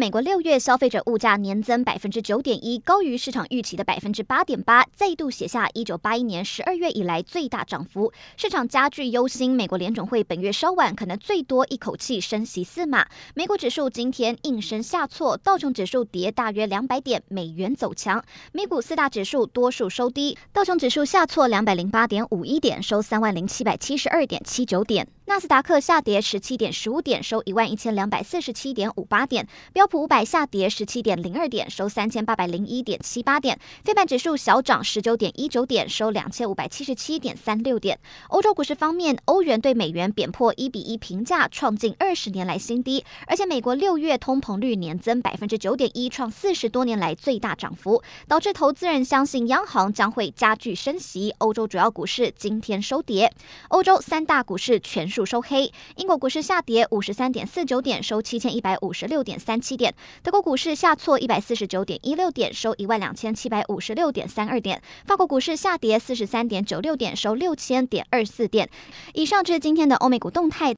美国六月消费者物价年增百分之九点一，高于市场预期的百分之八点八，再度写下一九八一年十二月以来最大涨幅。市场加剧忧心，美国联准会本月稍晚可能最多一口气升息四码。美股指数今天应声下挫，道琼指数跌大约两百点，美元走强。美股四大指数多数收低，道琼指数下挫两百零八点五一点，收三万零七百七十二点七九点。纳斯达克下跌十七点十五点，收一万一千两百四十七点五八点；标普五百下跌十七点零二点，收三千八百零一点七八点；非半指数小涨十九点一九点，收两千五百七十七点三六点。欧洲股市方面，欧元对美元贬破一比一平价，创近二十年来新低。而且，美国六月通膨率年增百分之九点一，创四十多年来最大涨幅，导致投资人相信央行将会加剧升息。欧洲主要股市今天收跌，欧洲三大股市全数数收黑，英国股市下跌五十三点四九点，收七千一百五十六点三七点；德国股市下挫一百四十九点一六点，收一万两千七百五十六点三二点；法国股市下跌四十三点九六点，收六千点二四点。以上就是今天的欧美股动态。